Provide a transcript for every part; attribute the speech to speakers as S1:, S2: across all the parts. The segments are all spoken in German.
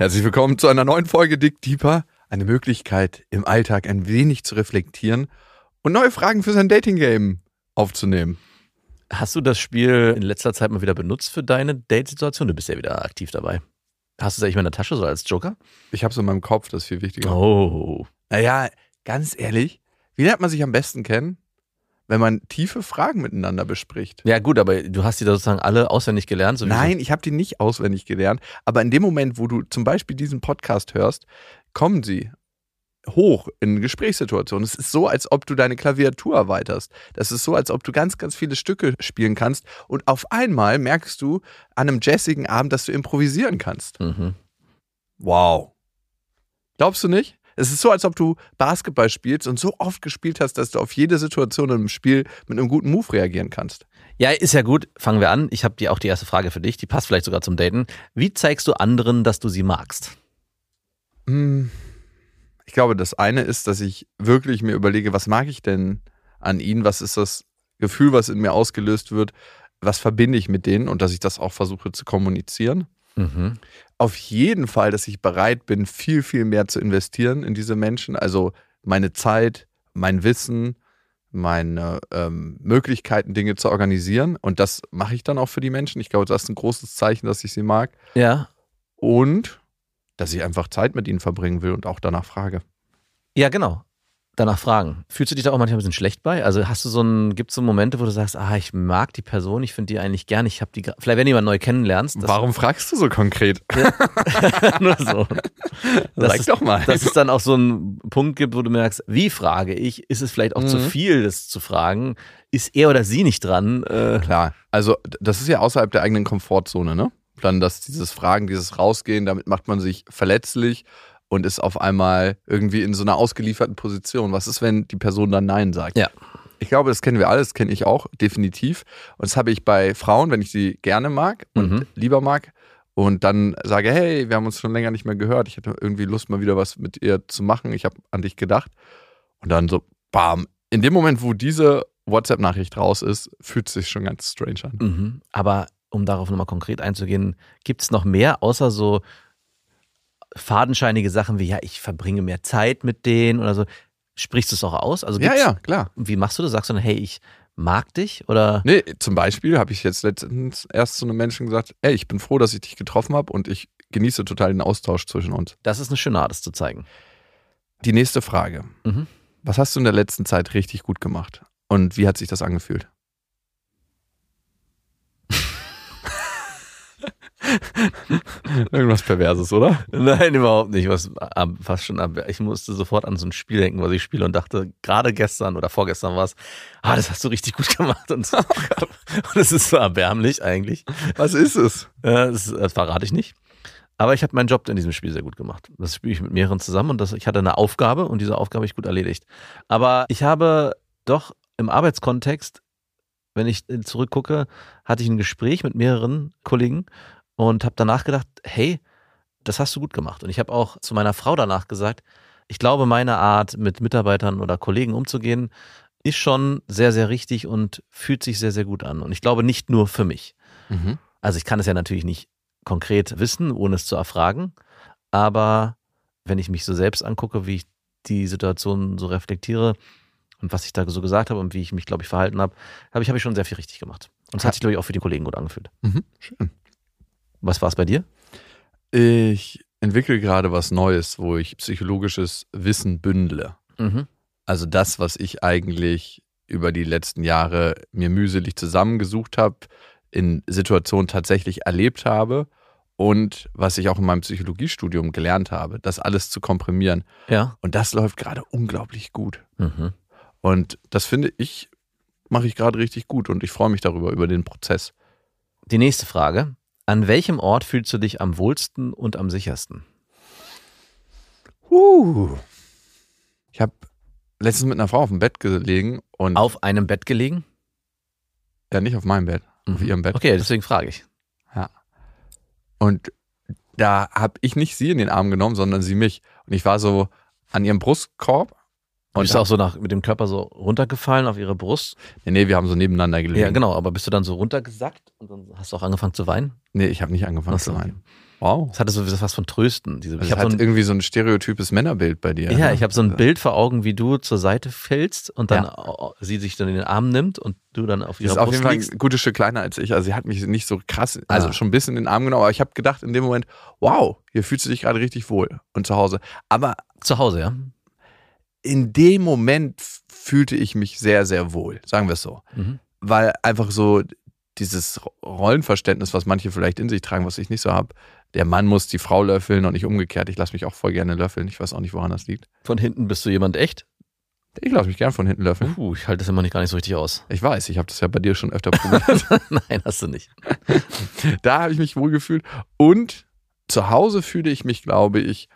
S1: Herzlich willkommen zu einer neuen Folge Dick Deeper. Eine Möglichkeit, im Alltag ein wenig zu reflektieren und neue Fragen für sein Dating-Game aufzunehmen.
S2: Hast du das Spiel in letzter Zeit mal wieder benutzt für deine Date-Situation? Du bist ja wieder aktiv dabei. Hast du es eigentlich mal in der Tasche so als Joker?
S1: Ich habe es in meinem Kopf, das ist viel wichtiger.
S2: Oh.
S1: Naja, ganz ehrlich, wie lernt man sich am besten kennen? Wenn man tiefe Fragen miteinander bespricht.
S2: Ja, gut, aber du hast die da sozusagen alle auswendig gelernt. sowieso.
S1: Nein, ich habe die nicht auswendig gelernt. Aber in dem Moment, wo du zum Beispiel diesen Podcast hörst, kommen sie hoch in Gesprächssituationen. Es ist so, als ob du deine Klaviatur erweiterst. Das ist so, als ob du ganz, ganz viele Stücke spielen kannst und auf einmal merkst du an einem jazzigen Abend, dass du improvisieren kannst.
S2: Mhm.
S1: Wow. Glaubst du nicht? Es ist so, als ob du Basketball spielst und so oft gespielt hast, dass du auf jede Situation im Spiel mit einem guten Move reagieren kannst.
S2: Ja, ist ja gut. Fangen wir an. Ich habe dir auch die erste Frage für dich. Die passt vielleicht sogar zum Daten. Wie zeigst du anderen, dass du sie magst?
S1: Hm, Ich glaube, das eine ist, dass ich wirklich mir überlege, was mag ich denn an ihnen? Was ist das Gefühl, was in mir ausgelöst wird? Was verbinde ich mit denen? Und dass ich das auch versuche zu kommunizieren.
S2: Mhm.
S1: Auf jeden Fall, dass ich bereit bin, viel, viel mehr zu investieren in diese Menschen. Also meine Zeit, mein Wissen, meine ähm, Möglichkeiten, Dinge zu organisieren. Und das mache ich dann auch für die Menschen. Ich glaube, das ist ein großes Zeichen, dass ich sie mag.
S2: Ja.
S1: Und dass ich einfach Zeit mit ihnen verbringen will und auch danach frage.
S2: Ja, genau. Danach fragen. Fühlst du dich da auch manchmal ein bisschen schlecht bei? Also hast du so ein, gibt es so Momente, wo du sagst, ah, ich mag die Person, ich finde die eigentlich gern, ich habe die, vielleicht wenn du jemanden neu kennenlernst.
S1: Warum fragst du so konkret?
S2: Nur so.
S1: Sag
S2: es,
S1: doch mal.
S2: Dass es dann auch so einen Punkt gibt, wo du merkst, wie frage ich? Ist es vielleicht auch zu
S1: Mhm.
S2: viel, das zu fragen? Ist er oder sie nicht dran? Äh,
S1: Klar, also das ist ja außerhalb der eigenen Komfortzone, ne? Dann das, dieses Fragen, dieses Rausgehen, damit macht man sich verletzlich und ist auf einmal irgendwie in so einer ausgelieferten Position. Was ist, wenn die Person dann Nein sagt?
S2: Ja.
S1: Ich glaube, das kennen wir alle, das kenne ich auch, definitiv. Und das habe ich bei Frauen, wenn ich sie gerne mag und
S2: Mhm.
S1: lieber mag und dann sage, hey, wir haben uns schon länger nicht mehr gehört, ich hätte irgendwie Lust, mal wieder was mit ihr zu machen, ich habe an dich gedacht. Und dann so, bam, in dem Moment, wo diese WhatsApp-Nachricht raus ist, fühlt es sich schon ganz strange an.
S2: mhm. Aber um darauf nochmal konkret einzugehen, gibt es noch mehr, außer so fadenscheinige Sachen wie, ja, ich verbringe mehr Zeit mit denen oder so. Sprichst du es auch aus? Also
S1: Ja, ja, klar.
S2: Wie machst du das? Sagst du dann, hey, ich mag dich? Oder?
S1: Nee, zum Beispiel habe ich jetzt letztens erst zu einem Menschen gesagt, ey, ich bin froh, dass ich dich getroffen habe und ich genieße total den Austausch zwischen uns.
S2: Das ist eine schöne Art, das zu zeigen.
S1: Die nächste Frage.
S2: Mhm.
S1: Was hast du in der letzten Zeit richtig gut gemacht? Und wie hat sich das angefühlt? Irgendwas Perverses, oder?
S2: Nein, überhaupt nicht. Was fast schon ich musste sofort an so ein Spiel denken, was ich spiele und dachte, gerade gestern oder vorgestern war es, ah, das hast du richtig gut gemacht. Und, und es ist so erbärmlich eigentlich.
S1: Was ist es?
S2: Äh, Das, das verrate ich nicht. Aber ich habe meinen Job in diesem Spiel sehr gut gemacht. Das spiele ich mit mehreren zusammen und das, ich hatte eine Aufgabe und diese Aufgabe habe ich gut erledigt. Aber ich habe doch im Arbeitskontext, wenn ich zurückgucke, hatte ich ein Gespräch mit mehreren Kollegen und habe danach gedacht, hey, das hast du gut gemacht. Und ich habe auch zu meiner Frau danach gesagt, ich glaube, meine Art, mit Mitarbeitern oder Kollegen umzugehen, ist schon sehr, sehr richtig und fühlt sich sehr, sehr gut an. Und ich glaube nicht nur für mich.
S1: Mhm.
S2: Also ich kann es ja natürlich nicht konkret wissen, ohne es zu erfragen. Aber wenn ich mich so selbst angucke, wie ich die Situation so reflektiere und was ich da so gesagt habe und wie ich mich, glaube ich, verhalten habe, habe ich, habe ich schon sehr viel richtig gemacht. Und es hat sich, glaube ich, auch für die Kollegen gut angefühlt.
S1: Mhm. Schön.
S2: Was war es bei dir?
S1: Ich entwickle gerade was Neues, wo ich psychologisches Wissen bündle.
S2: Mhm.
S1: Also das, was ich eigentlich über die letzten Jahre mir mühselig zusammengesucht habe, in Situationen tatsächlich erlebt habe und was ich auch in meinem Psychologiestudium gelernt habe, das alles zu komprimieren.
S2: Ja.
S1: Und das läuft gerade unglaublich gut.
S2: Mhm.
S1: Und das finde ich, mache ich gerade richtig gut und ich freue mich darüber, über den Prozess.
S2: Die nächste Frage. An welchem Ort fühlst du dich am wohlsten und am sichersten?
S1: Uh. Ich habe letztens mit einer Frau auf dem Bett gelegen und
S2: Auf einem Bett gelegen?
S1: ja nicht auf meinem Bett, auf
S2: Mhm.
S1: ihrem Bett.
S2: Okay, deswegen frage ich.
S1: Und da habe ich nicht sie in den Arm genommen, sondern sie mich. Und ich war so an ihrem Brustkorb.
S2: Und bist du auch so nach, mit dem Körper so runtergefallen auf ihre Brust?
S1: nee, nee, wir haben so nebeneinander gelegen.
S2: Ja, genau. Aber bist du dann so runtergesackt und dann hast du auch angefangen zu weinen?
S1: Nee, ich habe nicht angefangen
S2: Ach
S1: zu weinen. Wow.
S2: Es hatte so was von Trösten. Diese,
S1: Also
S2: ich habe so
S1: irgendwie so ein stereotypes Männerbild bei dir.
S2: ja,
S1: ne?
S2: ich habe so ein Bild vor Augen, wie du zur Seite fällst und dann
S1: Ja.
S2: sie sich dann in den Arm nimmt und du dann auf
S1: Sie
S2: ihrer
S1: ist auf
S2: Brust
S1: jeden Fall
S2: liegst.
S1: ein gutes Stück kleiner als ich. Also sie hat mich nicht so krass, also
S2: Ah.
S1: schon ein bisschen in den Arm genommen, aber ich habe gedacht in dem Moment, wow, hier fühlst du dich gerade richtig wohl und zu Hause. Aber
S2: Zu Hause, ja.
S1: In dem Moment fühlte ich mich sehr, sehr wohl, sagen wir es so.
S2: Mhm.
S1: Weil einfach so dieses Rollenverständnis, was manche vielleicht in sich tragen, was ich nicht so habe, der Mann muss die Frau löffeln und nicht umgekehrt. Ich lasse mich auch voll gerne löffeln. Ich weiß auch nicht, woran das liegt.
S2: Von hinten bist du jemand echt?
S1: Ich lasse mich gern von hinten löffeln.
S2: Puh, ich halte das immer nicht gar nicht so richtig aus.
S1: Ich weiß, ich habe das ja bei dir schon öfter probiert.
S2: Nein, hast du nicht.
S1: da habe ich mich wohl gefühlt. Und zu Hause fühle ich mich, glaube ich,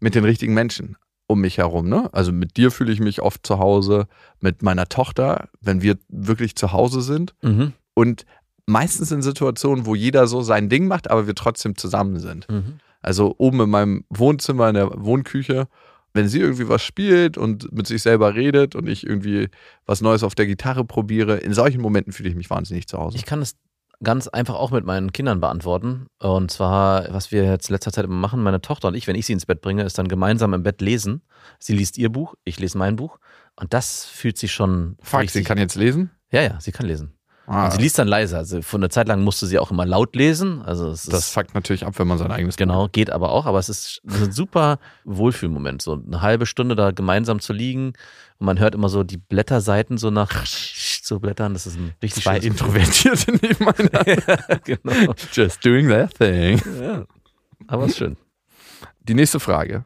S1: mit den richtigen Menschen um mich herum. Ne? Also mit dir fühle ich mich oft zu Hause, mit meiner Tochter, wenn wir wirklich zu Hause sind.
S2: Mhm.
S1: Und meistens in Situationen, wo jeder so sein Ding macht, aber wir trotzdem zusammen sind.
S2: Mhm.
S1: Also oben in meinem Wohnzimmer, in der Wohnküche, wenn sie irgendwie was spielt und mit sich selber redet und ich irgendwie was Neues auf der Gitarre probiere, in solchen Momenten fühle ich mich wahnsinnig zu Hause.
S2: Ich kann es ganz einfach auch mit meinen Kindern beantworten. Und zwar, was wir jetzt in letzter Zeit immer machen, meine Tochter und ich, wenn ich sie ins Bett bringe, ist dann gemeinsam im Bett lesen. Sie liest ihr Buch, ich lese mein Buch. Und das fühlt sich schon.
S1: Fuck, sie kann jetzt lesen?
S2: Ja, ja, sie kann lesen.
S1: Ah,
S2: Und sie liest dann leise. Also von einer Zeit lang musste sie auch immer laut lesen. Also es
S1: das
S2: ist,
S1: fuckt natürlich ab, wenn man sein eigenes
S2: genau, geht aber auch. Aber es ist ein super Wohlfühlmoment. So eine halbe Stunde da gemeinsam zu liegen und man hört immer so die Blätterseiten so nach so blättern. Das ist ein richtig
S1: Zwei Introvertierte nebeneinander.
S2: genau.
S1: Just doing that thing.
S2: Ja. Aber ist schön.
S1: Die nächste Frage.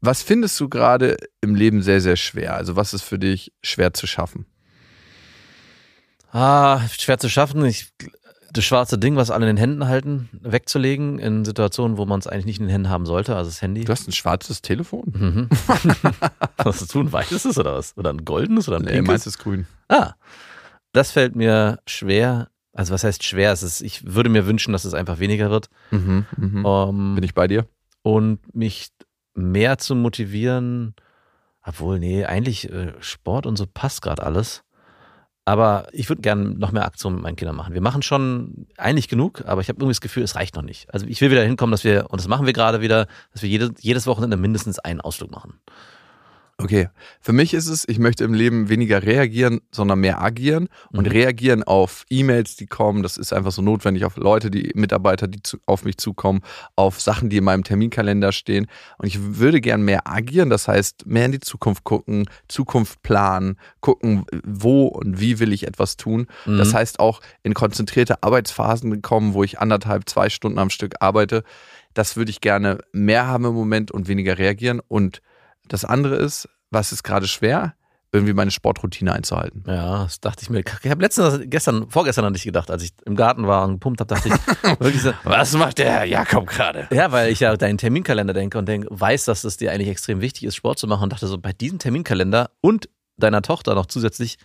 S1: Was findest du gerade im Leben sehr, sehr schwer? Also was ist für dich schwer zu schaffen?
S2: Ah, schwer zu schaffen. Ich, das schwarze Ding, was alle in den Händen halten, wegzulegen in Situationen, wo man es eigentlich nicht in den Händen haben sollte, also das Handy.
S1: Du hast ein schwarzes Telefon?
S2: Mhm. was hast du, ein weißes ist oder was? Oder ein goldenes oder ein
S1: Nee,
S2: pinkes?
S1: meins ist grün.
S2: Ah, das fällt mir schwer. Also was heißt schwer? Es ist, ich würde mir wünschen, dass es einfach weniger wird.
S1: Mhm, mhm.
S2: Ähm,
S1: Bin ich bei dir?
S2: und mich mehr zu motivieren, obwohl, nee, eigentlich äh, Sport und so passt gerade alles. Aber ich würde gerne noch mehr Aktionen mit meinen Kindern machen. Wir machen schon eigentlich genug, aber ich habe irgendwie das Gefühl, es reicht noch nicht. Also ich will wieder hinkommen, dass wir, und das machen wir gerade wieder, dass wir jede, jedes Wochenende mindestens einen Ausflug machen.
S1: Okay. Für mich ist es, ich möchte im Leben weniger reagieren, sondern mehr agieren und
S2: Mhm.
S1: reagieren auf E-Mails, die kommen. Das ist einfach so notwendig auf Leute, die Mitarbeiter, die zu, auf mich zukommen, auf Sachen, die in meinem Terminkalender stehen. Und ich würde gern mehr agieren. Das heißt, mehr in die Zukunft gucken, Zukunft planen, gucken, wo und wie will ich etwas tun. Das
S2: Mhm.
S1: heißt auch in konzentrierte Arbeitsphasen kommen, wo ich anderthalb, zwei Stunden am Stück arbeite. Das würde ich gerne mehr haben im Moment und weniger reagieren. Und das andere ist, was ist gerade schwer? Irgendwie meine Sportroutine einzuhalten.
S2: Ja, das dachte ich mir. Ich habe letztens, gestern, vorgestern an dich gedacht, als ich im Garten war und gepumpt habe, dachte ich wirklich so,
S1: Was macht der Herr Jakob gerade?
S2: Ja, weil ich ja deinen Terminkalender denke und denk, weiß, dass es dir eigentlich extrem wichtig ist, Sport zu machen und dachte so, bei diesem Terminkalender und deiner Tochter noch zusätzlich,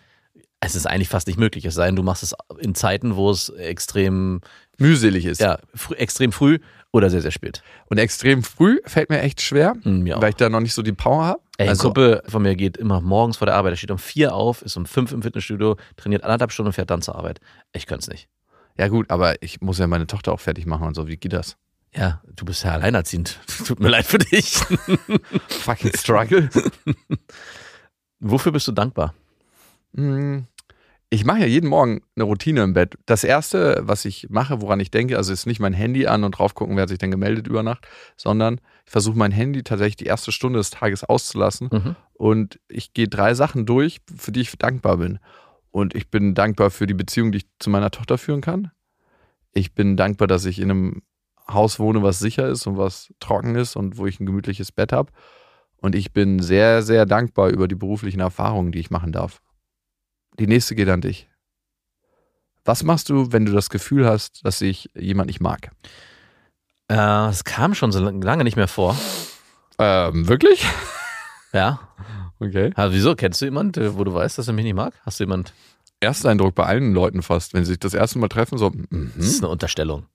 S2: es ist eigentlich fast nicht möglich. Es sei denn, du machst es in Zeiten, wo es extrem,
S1: Mühselig ist.
S2: ja, früh, extrem früh oder sehr, sehr spät.
S1: Und extrem früh fällt mir echt schwer,
S2: Hm, mir
S1: weil ich da noch nicht so die Power habe.
S2: Ey,
S1: also,
S2: Kumpel von mir geht immer morgens vor der Arbeit, er steht um vier auf, ist um fünf im Fitnessstudio, trainiert anderthalb Stunden und fährt dann zur Arbeit. Ich könnte es nicht.
S1: ja gut, aber ich muss ja meine Tochter auch fertig machen und so. Wie geht das?
S2: Ja, du bist ja alleinerziehend. Tut mir leid für dich.
S1: Fucking Struggle.
S2: Wofür bist du dankbar?
S1: Hm, Ich mache ja jeden Morgen eine Routine im Bett. Das erste, was ich mache, woran ich denke, also ist nicht mein Handy an und drauf gucken, wer hat sich denn gemeldet über Nacht, sondern ich versuche mein Handy tatsächlich die erste Stunde des Tages auszulassen
S2: Mhm.
S1: und ich gehe drei Sachen durch, für die ich dankbar bin. Und ich bin dankbar für die Beziehung, die ich zu meiner Tochter führen kann. Ich bin dankbar, dass ich in einem Haus wohne, was sicher ist und was trocken ist und wo ich ein gemütliches Bett habe. Und ich bin sehr, sehr dankbar über die beruflichen Erfahrungen, die ich machen darf. Die nächste geht an dich. Was machst du, wenn du das Gefühl hast, dass sich jemand nicht mag?
S2: Äh, Es kam schon so lange nicht mehr vor.
S1: Ähm, wirklich?
S2: Ja.
S1: Okay.
S2: Also wieso? Kennst du jemanden, äh, wo du weißt, dass er mich nicht mag? Hast du jemand?
S1: Ersteindruck bei allen Leuten fast, wenn sie sich das erste Mal treffen, so, mhm,
S2: Das ist eine Unterstellung.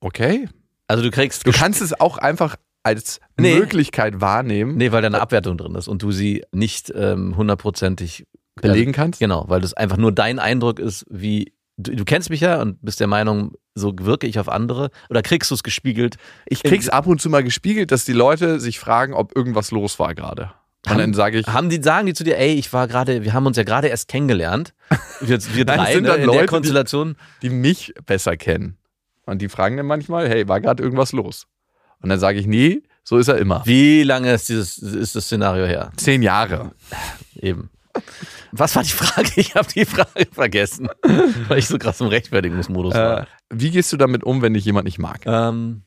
S1: okay.
S2: Also du kriegst.
S1: Du kannst es auch einfach als
S2: Nee.
S1: Möglichkeit wahrnehmen,
S2: Nee, weil da eine Abwertung drin ist und du sie nicht ähm, hundertprozentig
S1: belegen kannst.
S2: Genau, weil das einfach nur dein Eindruck ist, wie du, du kennst mich ja und bist der Meinung, so wirke ich auf andere oder kriegst du es gespiegelt?
S1: Ich krieg's ab und zu mal gespiegelt, dass die Leute sich fragen, ob irgendwas los war gerade. Und
S2: Haben-
S1: dann sage ich,
S2: Haben die, sagen die zu dir, ey, ich war gerade, wir haben uns ja gerade erst kennengelernt. Wir, wir drei
S1: sind
S2: ne,
S1: dann
S2: in
S1: Leute,
S2: der
S1: die-
S2: Konstellation.
S1: die mich besser kennen. Und die fragen dann manchmal, hey, war gerade irgendwas los? Und dann sage ich, nee, so ist er immer.
S2: Wie lange ist dieses ist das Szenario her?
S1: Zehn Jahre.
S2: Eben. Was war die Frage? Ich habe die Frage vergessen, weil ich so krass im Rechtfertigungsmodus
S1: Äh,
S2: war.
S1: wie gehst du damit um, wenn dich jemand nicht mag?
S2: Ähm,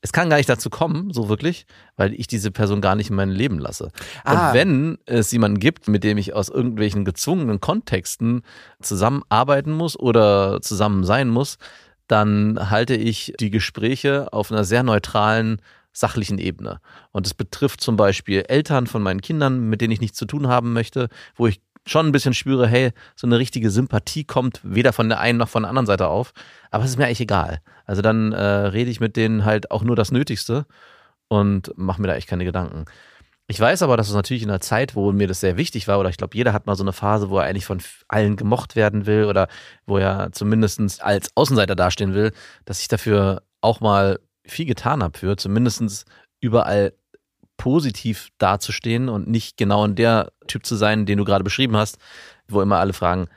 S2: es kann gar nicht dazu kommen, so wirklich, weil ich diese Person gar nicht in mein Leben lasse.
S1: Ah.
S2: Und wenn es jemanden gibt, mit dem ich aus irgendwelchen gezwungenen Kontexten zusammenarbeiten muss oder zusammen sein muss, dann halte ich die Gespräche auf einer sehr neutralen, sachlichen Ebene. Und es betrifft zum Beispiel Eltern von meinen Kindern, mit denen ich nichts zu tun haben möchte, wo ich schon ein bisschen spüre, hey, so eine richtige Sympathie kommt weder von der einen noch von der anderen Seite auf. Aber es ist mir eigentlich egal. Also dann äh, rede ich mit denen halt auch nur das Nötigste und mache mir da echt keine Gedanken. Ich weiß aber, dass es natürlich in einer Zeit, wo mir das sehr wichtig war, oder ich glaube, jeder hat mal so eine Phase, wo er eigentlich von allen gemocht werden will oder wo er zumindest als Außenseiter dastehen will, dass ich dafür auch mal viel getan habe für, zumindest überall positiv dazustehen und nicht genau in der Typ zu sein, den du gerade beschrieben hast, wo immer alle fragen,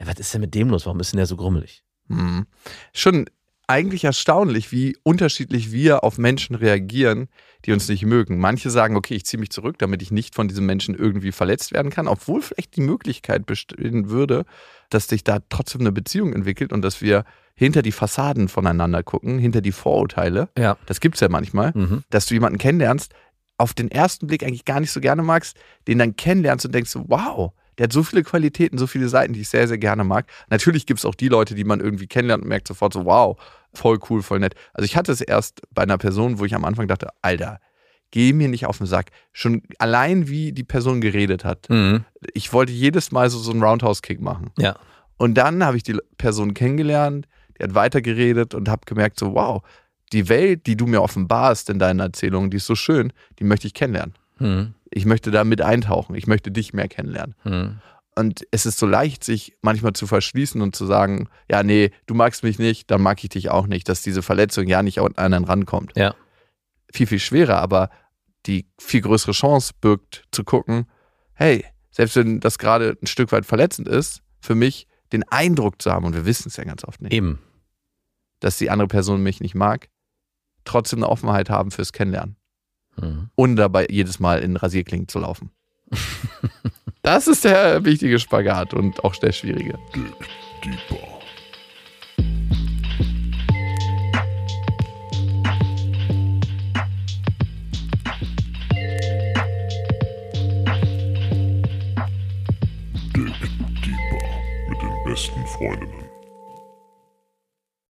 S2: "Ja, was ist denn mit dem los? Warum ist denn der so grummelig?
S1: Hm. Schon eigentlich erstaunlich, wie unterschiedlich wir auf Menschen reagieren, die uns nicht mögen. Manche sagen, okay, ich ziehe mich zurück, damit ich nicht von diesem Menschen irgendwie verletzt werden kann, obwohl vielleicht die Möglichkeit bestehen würde, dass sich da trotzdem eine Beziehung entwickelt und dass wir hinter die Fassaden voneinander gucken, hinter die Vorurteile.
S2: Ja.
S1: Das gibt's ja manchmal,
S2: Mhm.
S1: dass du jemanden kennenlernst, auf den ersten Blick eigentlich gar nicht so gerne magst, den dann kennenlernst und denkst, wow, der hat so viele Qualitäten, so viele Seiten, die ich sehr, sehr gerne mag. Natürlich gibt es auch die Leute, die man irgendwie kennenlernt und merkt sofort so, wow, voll cool, voll nett. Also ich hatte es erst bei einer Person, wo ich am Anfang dachte, Alter, geh mir nicht auf den Sack. Schon allein wie die Person geredet hat.
S2: Mhm.
S1: Ich wollte jedes Mal so, so einen Roundhouse-Kick machen.
S2: Ja.
S1: Und dann habe ich die Person kennengelernt, die hat weitergeredet und habe gemerkt, so, wow, die Welt, die du mir offenbarst in deinen Erzählungen, die ist so schön, die möchte ich kennenlernen.
S2: Mhm.
S1: Ich möchte da mit eintauchen. Ich möchte dich mehr kennenlernen.
S2: Mhm.
S1: Und es ist so leicht, sich manchmal zu verschließen und zu sagen, ja, nee, du magst mich nicht, dann mag ich dich auch nicht, dass diese Verletzung ja nicht an einen rankommt.
S2: Ja.
S1: Viel, viel schwerer, aber die viel größere Chance birgt, zu gucken, hey, selbst wenn das gerade ein Stück weit verletzend ist, für mich den Eindruck zu haben, und wir wissen es ja ganz oft nicht,
S2: Eben.
S1: dass die andere Person mich nicht mag, trotzdem eine Offenheit haben fürs Kennenlernen.
S2: Mhm.
S1: Ohne dabei jedes Mal in Rasierklingen zu laufen. das ist der wichtige Spagat und auch der schwierige.
S3: Deeper. Dig